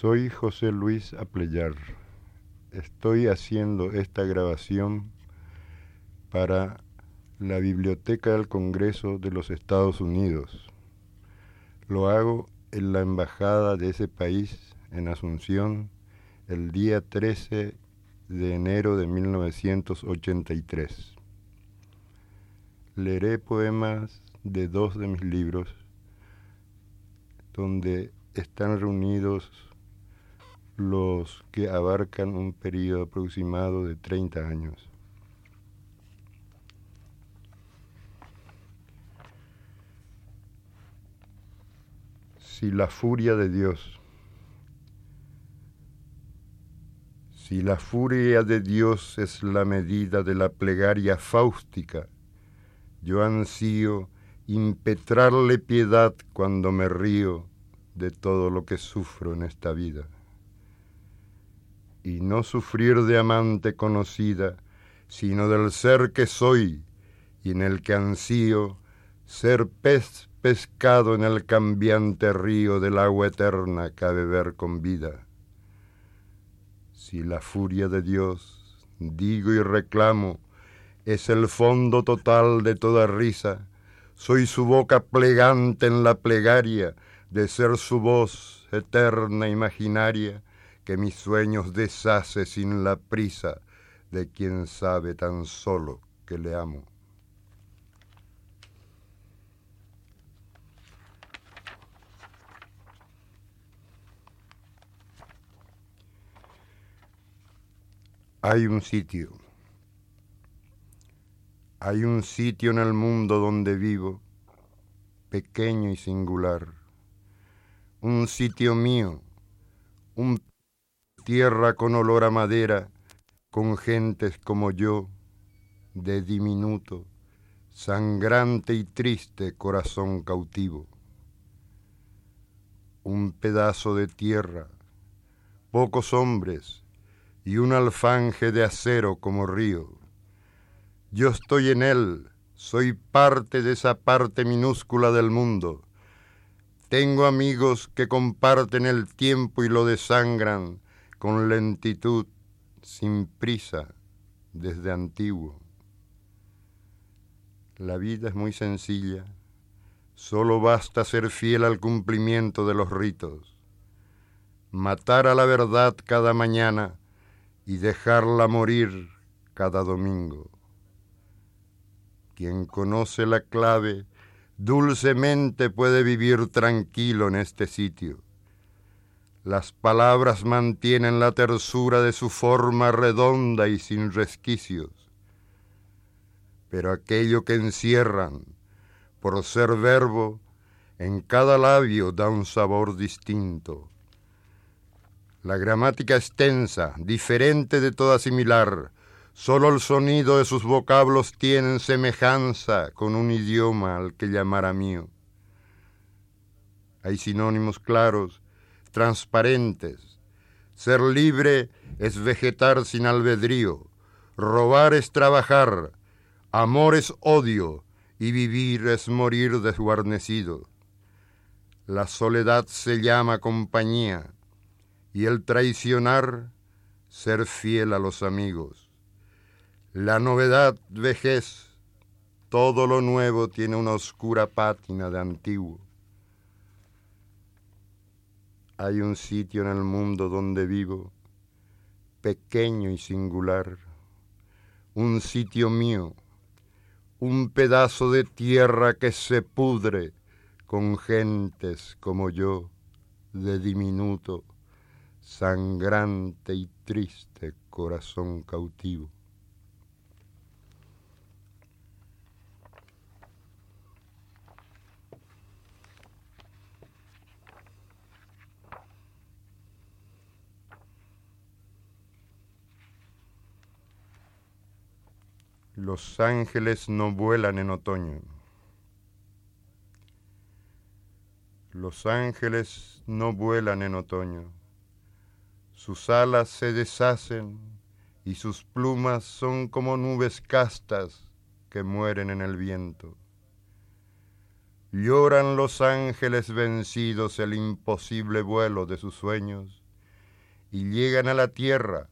Soy José Luis Apleyar. Estoy haciendo esta grabación para la Biblioteca del Congreso de los Estados Unidos. Lo hago en la embajada de ese país, en Asunción, el día 13 de enero de 1983. Leeré poemas de dos de mis libros, donde están reunidos los que abarcan un periodo aproximado de 30 años. Si la furia de Dios, si la furia de Dios es la medida de la plegaria fáustica, yo ansío impetrarle piedad cuando me río de todo lo que sufro en esta vida y no sufrir de amante conocida, sino del ser que soy y en el que ansío ser pez pescado en el cambiante río del agua eterna que a beber con vida. Si la furia de Dios, digo y reclamo, es el fondo total de toda risa, soy su boca plegante en la plegaria de ser su voz eterna imaginaria, que mis sueños deshace sin la prisa de quien sabe tan solo que le amo. Hay un sitio, hay un sitio en el mundo donde vivo, pequeño y singular, un sitio mío, un tierra con olor a madera, con gentes como yo, de diminuto, sangrante y triste corazón cautivo. Un pedazo de tierra, pocos hombres y un alfanje de acero como río. Yo estoy en él, soy parte de esa parte minúscula del mundo. Tengo amigos que comparten el tiempo y lo desangran, con lentitud, sin prisa, desde antiguo. La vida es muy sencilla, solo basta ser fiel al cumplimiento de los ritos, matar a la verdad cada mañana y dejarla morir cada domingo. Quien conoce la clave dulcemente puede vivir tranquilo en este sitio las palabras mantienen la tersura de su forma redonda y sin resquicios. Pero aquello que encierran, por ser verbo, en cada labio da un sabor distinto. La gramática extensa, diferente de toda similar, solo el sonido de sus vocablos tienen semejanza con un idioma al que llamara mío. Hay sinónimos claros transparentes. Ser libre es vegetar sin albedrío, robar es trabajar, amor es odio y vivir es morir desguarnecido. La soledad se llama compañía y el traicionar ser fiel a los amigos. La novedad vejez, todo lo nuevo tiene una oscura pátina de antiguo. Hay un sitio en el mundo donde vivo, pequeño y singular, un sitio mío, un pedazo de tierra que se pudre con gentes como yo, de diminuto, sangrante y triste corazón cautivo. Los ángeles no vuelan en otoño. Los ángeles no vuelan en otoño. Sus alas se deshacen y sus plumas son como nubes castas que mueren en el viento. Lloran los ángeles vencidos el imposible vuelo de sus sueños y llegan a la tierra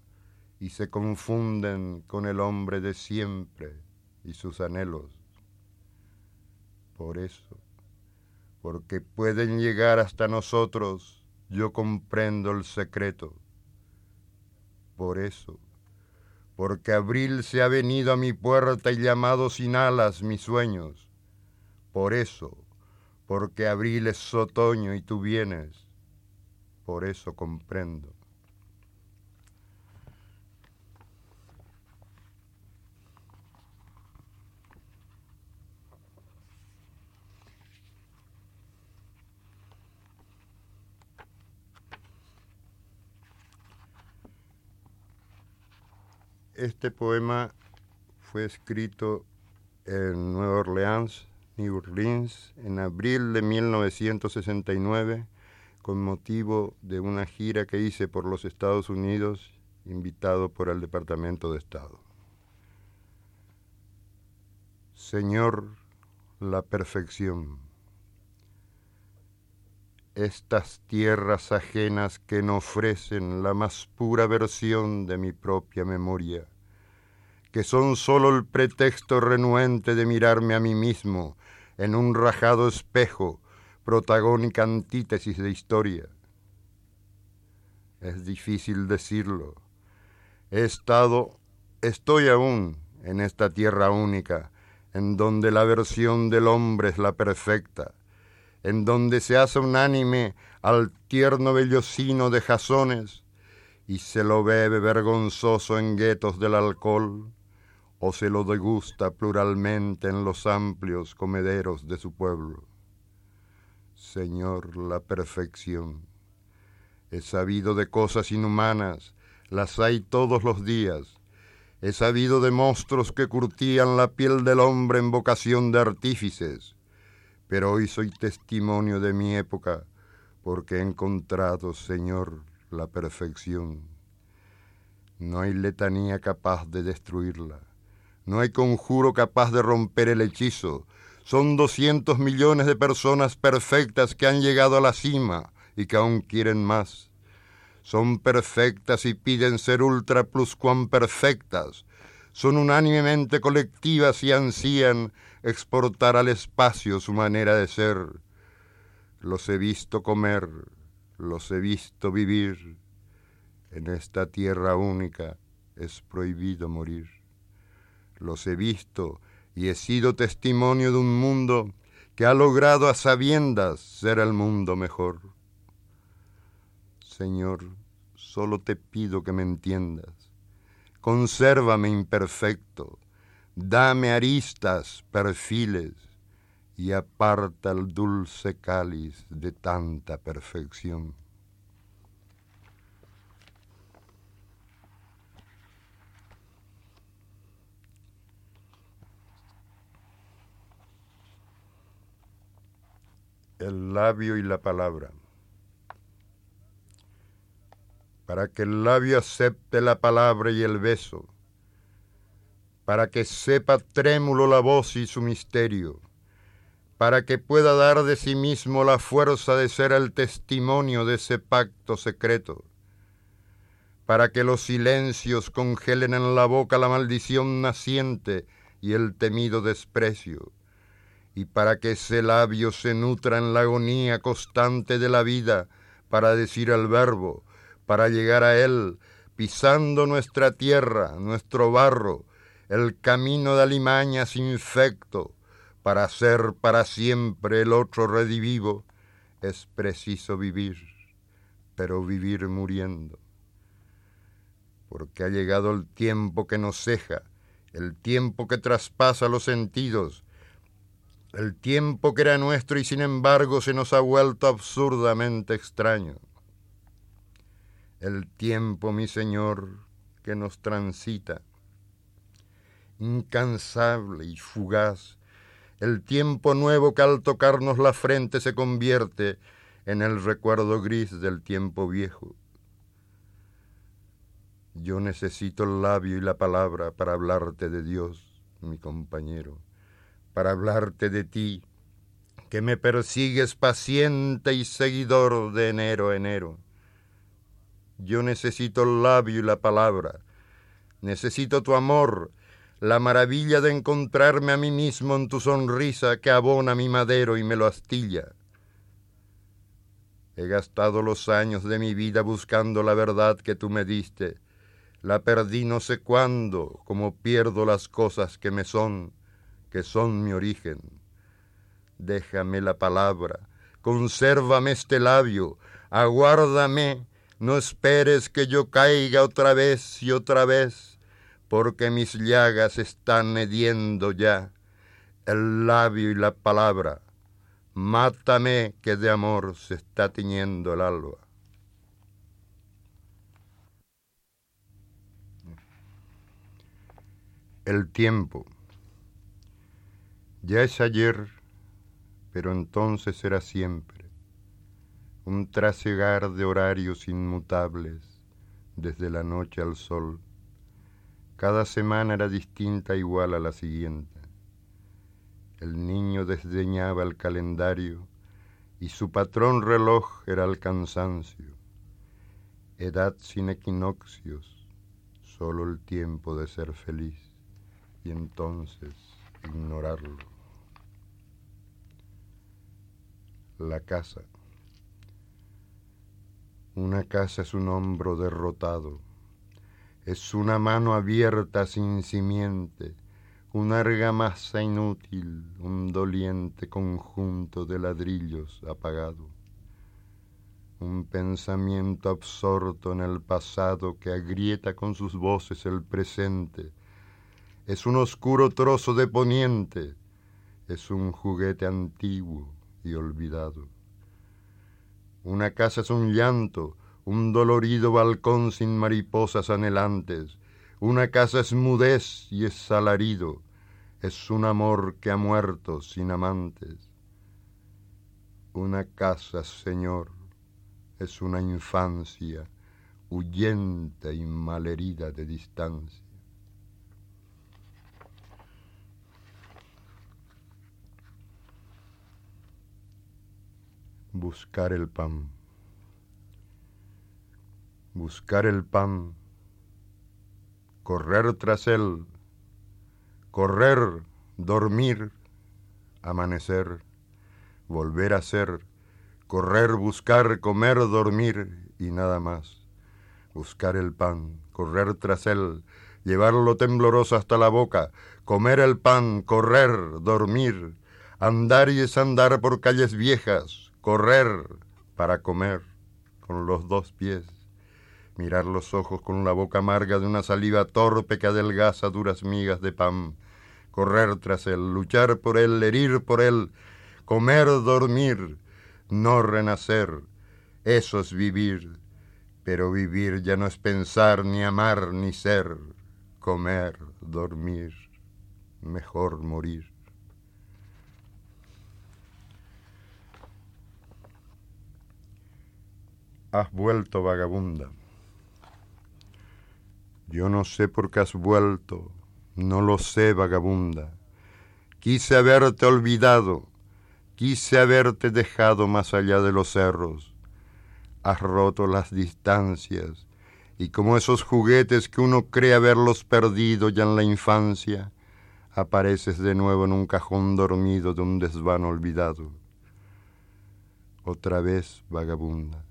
y se confunden con el hombre de siempre y sus anhelos. Por eso, porque pueden llegar hasta nosotros, yo comprendo el secreto. Por eso, porque abril se ha venido a mi puerta y llamado sin alas mis sueños. Por eso, porque abril es otoño y tú vienes. Por eso comprendo. Este poema fue escrito en Nueva Orleans, New Orleans, en abril de 1969, con motivo de una gira que hice por los Estados Unidos, invitado por el Departamento de Estado. Señor, la perfección. Estas tierras ajenas que no ofrecen la más pura versión de mi propia memoria que son sólo el pretexto renuente de mirarme a mí mismo en un rajado espejo, protagónica antítesis de historia. Es difícil decirlo. He estado, estoy aún en esta tierra única, en donde la versión del hombre es la perfecta, en donde se hace unánime al tierno vellocino de jasones y se lo bebe vergonzoso en guetos del alcohol, o se lo degusta pluralmente en los amplios comederos de su pueblo. Señor, la perfección. He sabido de cosas inhumanas, las hay todos los días. He sabido de monstruos que curtían la piel del hombre en vocación de artífices, pero hoy soy testimonio de mi época, porque he encontrado, Señor, la perfección. No hay letanía capaz de destruirla. No hay conjuro capaz de romper el hechizo. Son 200 millones de personas perfectas que han llegado a la cima y que aún quieren más. Son perfectas y piden ser ultra plus cuan perfectas. Son unánimemente colectivas y ansían exportar al espacio su manera de ser. Los he visto comer, los he visto vivir. En esta tierra única es prohibido morir los he visto y he sido testimonio de un mundo que ha logrado a sabiendas ser el mundo mejor. Señor, solo te pido que me entiendas. Consérvame imperfecto, dame aristas, perfiles, y aparta el dulce cáliz de tanta perfección. el labio y la palabra. Para que el labio acepte la palabra y el beso, para que sepa trémulo la voz y su misterio, para que pueda dar de sí mismo la fuerza de ser el testimonio de ese pacto secreto, para que los silencios congelen en la boca la maldición naciente y el temido desprecio, y para que ese labio se nutra en la agonía constante de la vida, para decir el verbo, para llegar a él, pisando nuestra tierra, nuestro barro, el camino de alimañas infecto, para ser para siempre el otro redivivo, es preciso vivir, pero vivir muriendo. Porque ha llegado el tiempo que nos ceja, el tiempo que traspasa los sentidos, el tiempo que era nuestro y sin embargo se nos ha vuelto absurdamente extraño. El tiempo, mi Señor, que nos transita, incansable y fugaz, el tiempo nuevo que al tocarnos la frente se convierte en el recuerdo gris del tiempo viejo. Yo necesito el labio y la palabra para hablarte de Dios, mi compañero para hablarte de ti, que me persigues paciente y seguidor de enero a enero. Yo necesito el labio y la palabra. Necesito tu amor, la maravilla de encontrarme a mí mismo en tu sonrisa que abona mi madero y me lo astilla. He gastado los años de mi vida buscando la verdad que tú me diste. La perdí no sé cuándo, como pierdo las cosas que me son, que son mi origen. Déjame la palabra, consérvame este labio, aguárdame, no esperes que yo caiga otra vez y otra vez, porque mis llagas están hediendo ya el labio y la palabra Mátame que de amor se está tiñendo el alba. El tiempo. Ya es ayer, pero entonces será siempre. Un trasegar de horarios inmutables desde la noche al sol. Cada semana era distinta igual a la siguiente. El niño desdeñaba el calendario y su patrón reloj era el cansancio. Edad sin equinoccios, solo el tiempo de ser feliz y entonces ignorarlo. La casa. Una casa es un hombro derrotado, es una mano abierta sin simiente una argamasa inútil, un doliente conjunto de ladrillos apagado, un pensamiento absorto en el pasado que agrieta con sus voces el presente, es un oscuro trozo de poniente, es un juguete antiguo y olvidado. Una casa es un llanto, un dolorido balcón sin mariposas anhelantes, una casa es mudez y es alarido, es un amor que ha muerto sin amantes. Una casa, Señor, es una infancia huyente y malherida de distancia. Buscar el pan. Buscar el pan. Correr tras él correr, dormir, amanecer, volver a ser, correr, buscar, comer, dormir y nada más. Buscar el pan, correr tras él, llevarlo tembloroso hasta la boca, comer el pan, correr, dormir, andar y desandar por calles viejas, correr para comer con los dos pies, mirar los ojos con la boca amarga de una saliva torpe que adelgaza duras migas de pan, correr tras él, luchar por él, herir por él, comer, dormir, no renacer. Eso es vivir, pero vivir ya no es pensar, ni amar, ni ser. Comer, dormir, mejor morir. Has vuelto vagabunda. Yo no sé por qué has vuelto, no lo sé, vagabunda. Quise haberte olvidado, quise haberte dejado más allá de los cerros. Has roto las distancias y como esos juguetes que uno cree haberlos perdido ya en la infancia, apareces de nuevo en un cajón dormido de un desván olvidado. Otra vez, vagabunda,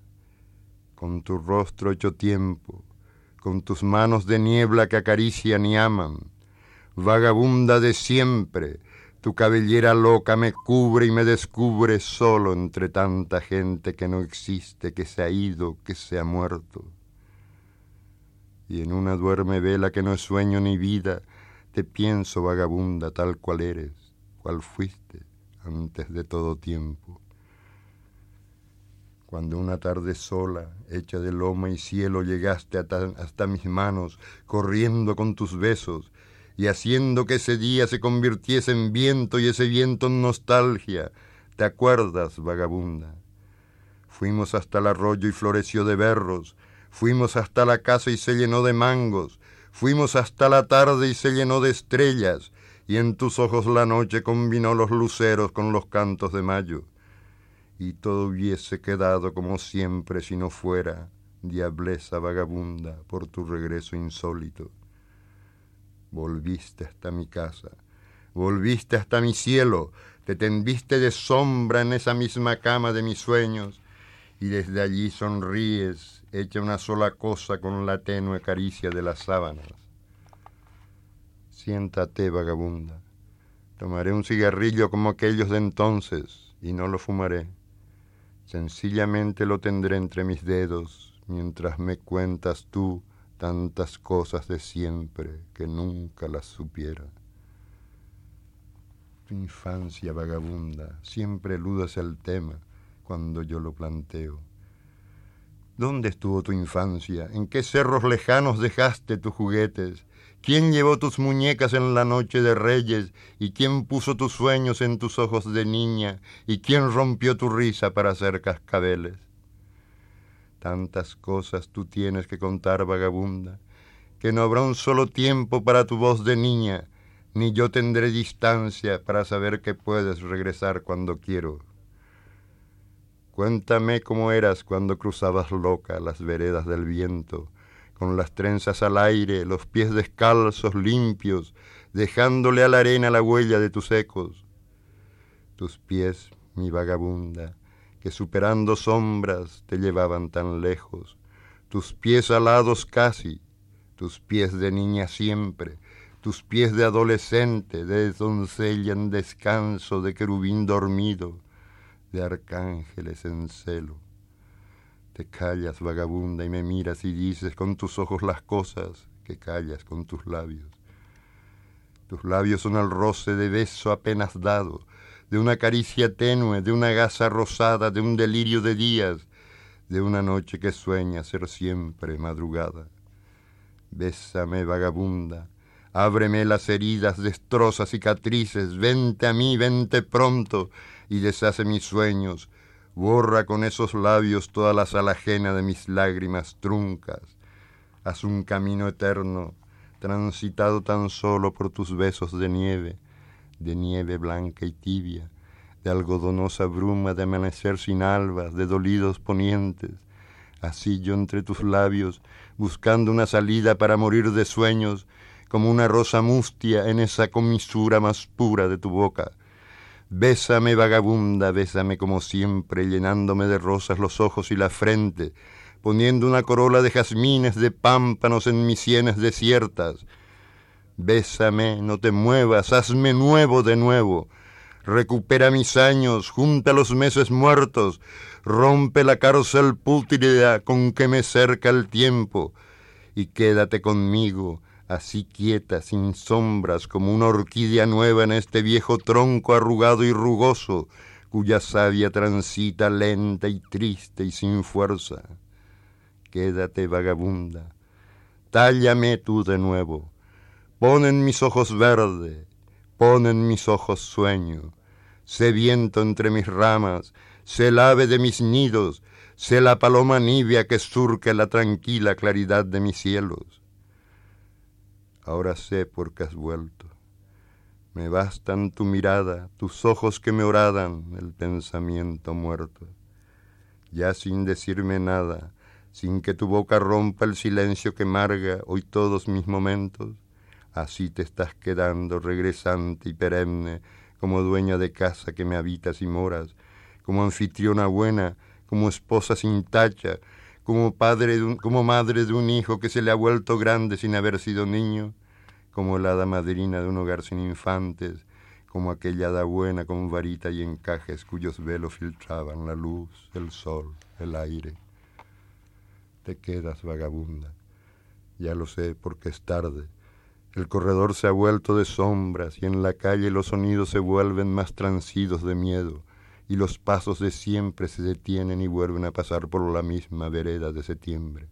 con tu rostro hecho tiempo, con tus manos de niebla que acarician y aman, vagabunda de siempre, tu cabellera loca me cubre y me descubre solo entre tanta gente que no existe, que se ha ido, que se ha muerto. Y en una duerme vela que no es sueño ni vida, te pienso vagabunda tal cual eres, cual fuiste antes de todo tiempo. Cuando una tarde sola, hecha de loma y cielo, llegaste hasta, hasta mis manos, corriendo con tus besos, y haciendo que ese día se convirtiese en viento y ese viento en nostalgia. ¿Te acuerdas, vagabunda? Fuimos hasta el arroyo y floreció de berros, fuimos hasta la casa y se llenó de mangos, fuimos hasta la tarde y se llenó de estrellas, y en tus ojos la noche combinó los luceros con los cantos de mayo. Y todo hubiese quedado como siempre si no fuera, diableza vagabunda, por tu regreso insólito. Volviste hasta mi casa, volviste hasta mi cielo, te tendiste de sombra en esa misma cama de mis sueños y desde allí sonríes, hecha una sola cosa con la tenue caricia de las sábanas. Siéntate, vagabunda. Tomaré un cigarrillo como aquellos de entonces y no lo fumaré. Sencillamente lo tendré entre mis dedos mientras me cuentas tú tantas cosas de siempre que nunca las supiera. Tu infancia vagabunda, siempre eludas el tema cuando yo lo planteo. ¿Dónde estuvo tu infancia? ¿En qué cerros lejanos dejaste tus juguetes? ¿Quién llevó tus muñecas en la noche de reyes? ¿Y quién puso tus sueños en tus ojos de niña? ¿Y quién rompió tu risa para hacer cascabeles? Tantas cosas tú tienes que contar, vagabunda, que no habrá un solo tiempo para tu voz de niña, ni yo tendré distancia para saber que puedes regresar cuando quiero. Cuéntame cómo eras cuando cruzabas loca las veredas del viento, con las trenzas al aire, los pies descalzos, limpios, dejándole a la arena la huella de tus ecos. Tus pies, mi vagabunda, que superando sombras te llevaban tan lejos, tus pies alados casi, tus pies de niña siempre, tus pies de adolescente, de doncella en descanso, de querubín dormido, de arcángeles en celo. Te callas, vagabunda, y me miras y dices con tus ojos las cosas que callas con tus labios. Tus labios son el roce de beso apenas dado, de una caricia tenue, de una gasa rosada, de un delirio de días, de una noche que sueña ser siempre madrugada. Bésame, vagabunda, Ábreme las heridas, destroza cicatrices, vente a mí, vente pronto y deshace mis sueños, borra con esos labios toda la sal ajena de mis lágrimas truncas. Haz un camino eterno, transitado tan solo por tus besos de nieve, de nieve blanca y tibia, de algodonosa bruma de amanecer sin albas, de dolidos ponientes. Así yo entre tus labios, buscando una salida para morir de sueños, como una rosa mustia en esa comisura más pura de tu boca. Bésame, vagabunda, bésame como siempre, llenándome de rosas los ojos y la frente, poniendo una corola de jazmines de pámpanos en mis sienes desiertas. Bésame, no te muevas, hazme nuevo de nuevo. Recupera mis años, junta los meses muertos, rompe la cárcel pútrida con que me cerca el tiempo, y quédate conmigo, así quieta, sin sombras, como una orquídea nueva en este viejo tronco arrugado y rugoso, cuya savia transita lenta y triste y sin fuerza. Quédate vagabunda, tállame tú de nuevo, pon en mis ojos verde, pon en mis ojos sueño, sé viento entre mis ramas, sé el ave de mis nidos, sé la paloma nibia que surque la tranquila claridad de mis cielos ahora sé por qué has vuelto. Me bastan tu mirada, tus ojos que me oradan, el pensamiento muerto. Ya sin decirme nada, sin que tu boca rompa el silencio que marga hoy todos mis momentos, así te estás quedando regresante y perenne, como dueña de casa que me habitas y moras, como anfitriona buena, como esposa sin tacha, como, padre como madre de un hijo que se le ha vuelto grande sin haber sido niño, como la hada madrina de un hogar sin infantes, como aquella hada buena con varita y encajes cuyos velos filtraban la luz, el sol, el aire. Te quedas vagabunda, ya lo sé porque es tarde. El corredor se ha vuelto de sombras y en la calle los sonidos se vuelven más transidos de miedo y los pasos de siempre se detienen y vuelven a pasar por la misma vereda de septiembre.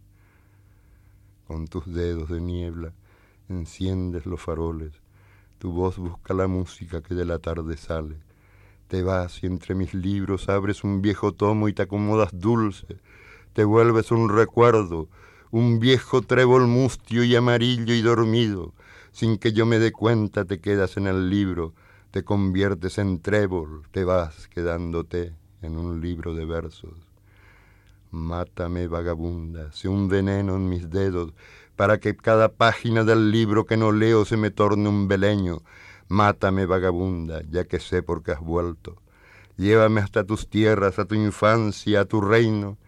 Con tus dedos de niebla enciendes los faroles, tu voz busca la música que de la tarde sale. Te vas y entre mis libros abres un viejo tomo y te acomodas dulce, te vuelves un recuerdo, un viejo trébol mustio y amarillo y dormido, sin que yo me dé cuenta te quedas en el libro, te conviertes en trébol, te vas quedándote en un libro de versos. Mátame, vagabunda, sé un veneno en mis dedos, para que cada página del libro que no leo se me torne un beleño. Mátame, vagabunda, ya que sé por qué has vuelto. Llévame hasta tus tierras, a tu infancia, a tu reino,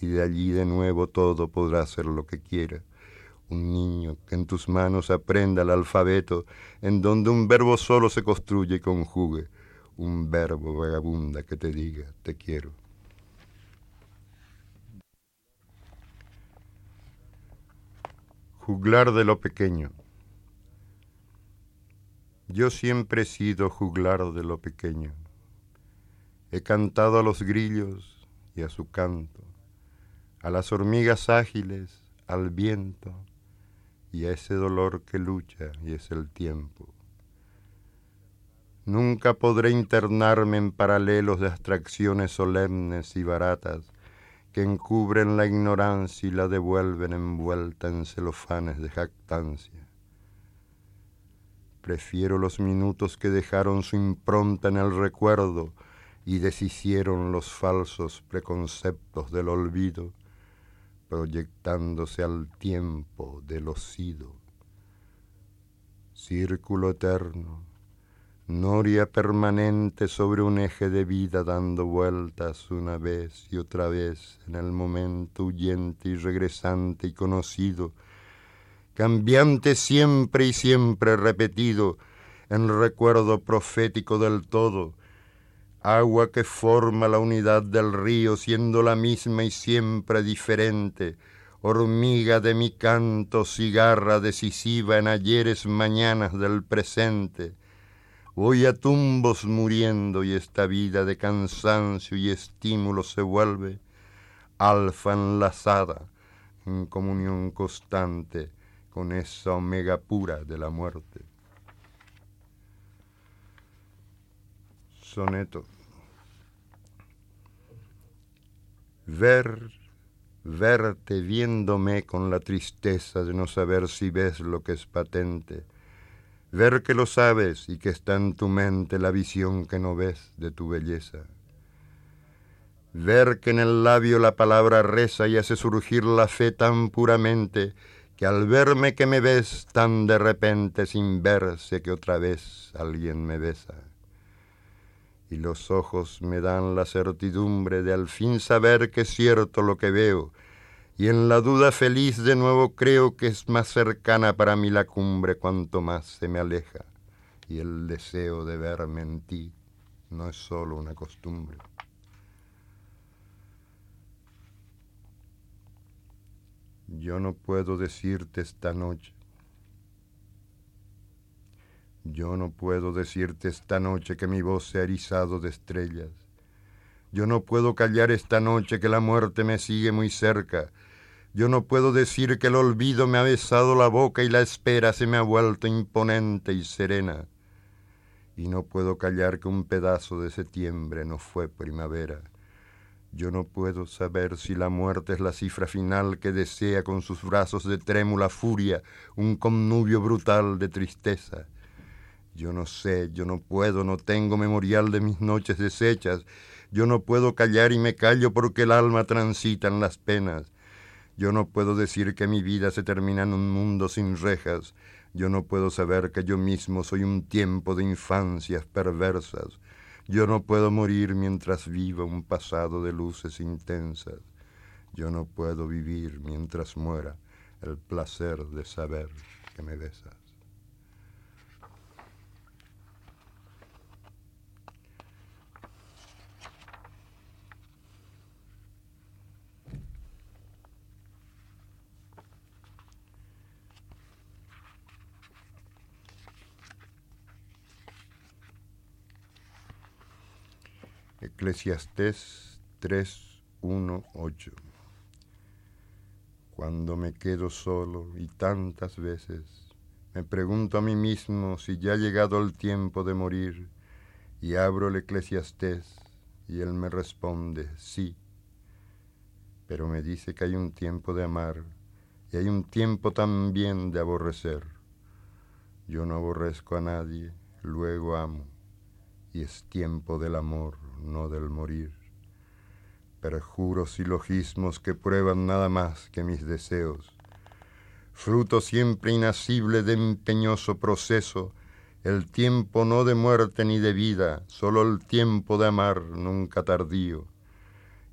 y de allí de nuevo todo podrá ser lo que quiera. Un niño que en tus manos aprenda el alfabeto, en donde un verbo solo se construye y conjugue. Un verbo vagabunda que te diga, te quiero. Juglar de lo pequeño. Yo siempre he sido juglar de lo pequeño. He cantado a los grillos y a su canto, a las hormigas ágiles, al viento y a ese dolor que lucha y es el tiempo. Nunca podré internarme en paralelos de abstracciones solemnes y baratas que encubren la ignorancia y la devuelven envuelta en celofanes de jactancia. Prefiero los minutos que dejaron su impronta en el recuerdo y deshicieron los falsos preconceptos del olvido, proyectándose al tiempo del osido. Círculo eterno, noria permanente sobre un eje de vida dando vueltas una vez y otra vez en el momento huyente y regresante y conocido, cambiante siempre y siempre repetido en recuerdo profético del todo, agua que forma la unidad del río siendo la misma y siempre diferente, hormiga de mi canto, cigarra decisiva en ayeres mañanas del presente, Voy a tumbos muriendo y esta vida de cansancio y estímulo se vuelve alfa enlazada en comunión constante con esa omega pura de la muerte. Soneto. Ver, verte viéndome con la tristeza de no saber si ves lo que es patente ver que lo sabes y que está en tu mente la visión que no ves de tu belleza. Ver que en el labio la palabra reza y hace surgir la fe tan puramente que al verme que me ves tan de repente sin verse que otra vez alguien me besa. Y los ojos me dan la certidumbre de al fin saber que es cierto lo que veo, y en la duda feliz de nuevo creo que es más cercana para mí la cumbre cuanto más se me aleja, y el deseo de verme en ti no es solo una costumbre. Yo no puedo decirte esta noche, yo no puedo decirte esta noche que mi voz se ha erizado de estrellas. Yo no puedo callar esta noche que la muerte me sigue muy cerca yo no puedo decir que el olvido me ha besado la boca y la espera se me ha vuelto imponente y serena. Y no puedo callar que un pedazo de septiembre no fue primavera. Yo no puedo saber si la muerte es la cifra final que desea con sus brazos de trémula furia un connubio brutal de tristeza. Yo no sé, yo no puedo, no tengo memorial de mis noches deshechas. Yo no puedo callar y me callo porque el alma transita en las penas. Yo no puedo decir que mi vida se termina en un mundo sin rejas. Yo no puedo saber que yo mismo soy un tiempo de infancias perversas. Yo no puedo morir mientras viva un pasado de luces intensas. Yo no puedo vivir mientras muera el placer de saber que me besas. Eclesiastés 3.1.8 Cuando me quedo solo y tantas veces me pregunto a mí mismo si ya ha llegado el tiempo de morir y abro el Eclesiastés y él me responde sí, pero me dice que hay un tiempo de amar y hay un tiempo también de aborrecer. Yo no aborrezco a nadie, luego amo y es tiempo del amor no del morir. perjuros silogismos que prueban nada más que mis deseos, fruto siempre inacible de empeñoso proceso, el tiempo no de muerte ni de vida, solo el tiempo de amar nunca tardío.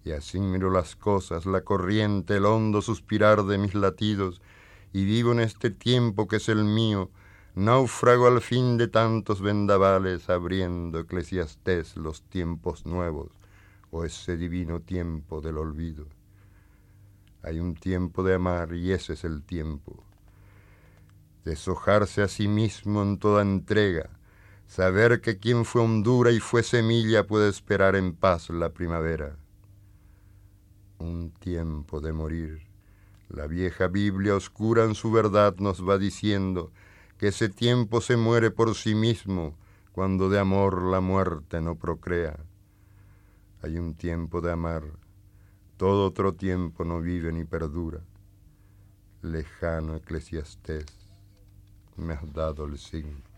Y así miro las cosas, la corriente, el hondo suspirar de mis latidos, y vivo en este tiempo que es el mío, náufrago al fin de tantos vendavales, abriendo eclesiastés los tiempos nuevos, o ese divino tiempo del olvido. Hay un tiempo de amar y ese es el tiempo. Deshojarse a sí mismo en toda entrega, saber que quien fue hondura y fue semilla puede esperar en paz la primavera. Un tiempo de morir. La vieja Biblia oscura en su verdad nos va diciendo que ese tiempo se muere por sí mismo cuando de amor la muerte no procrea. Hay un tiempo de amar, todo otro tiempo no vive ni perdura. Lejano eclesiastés, me has dado el signo.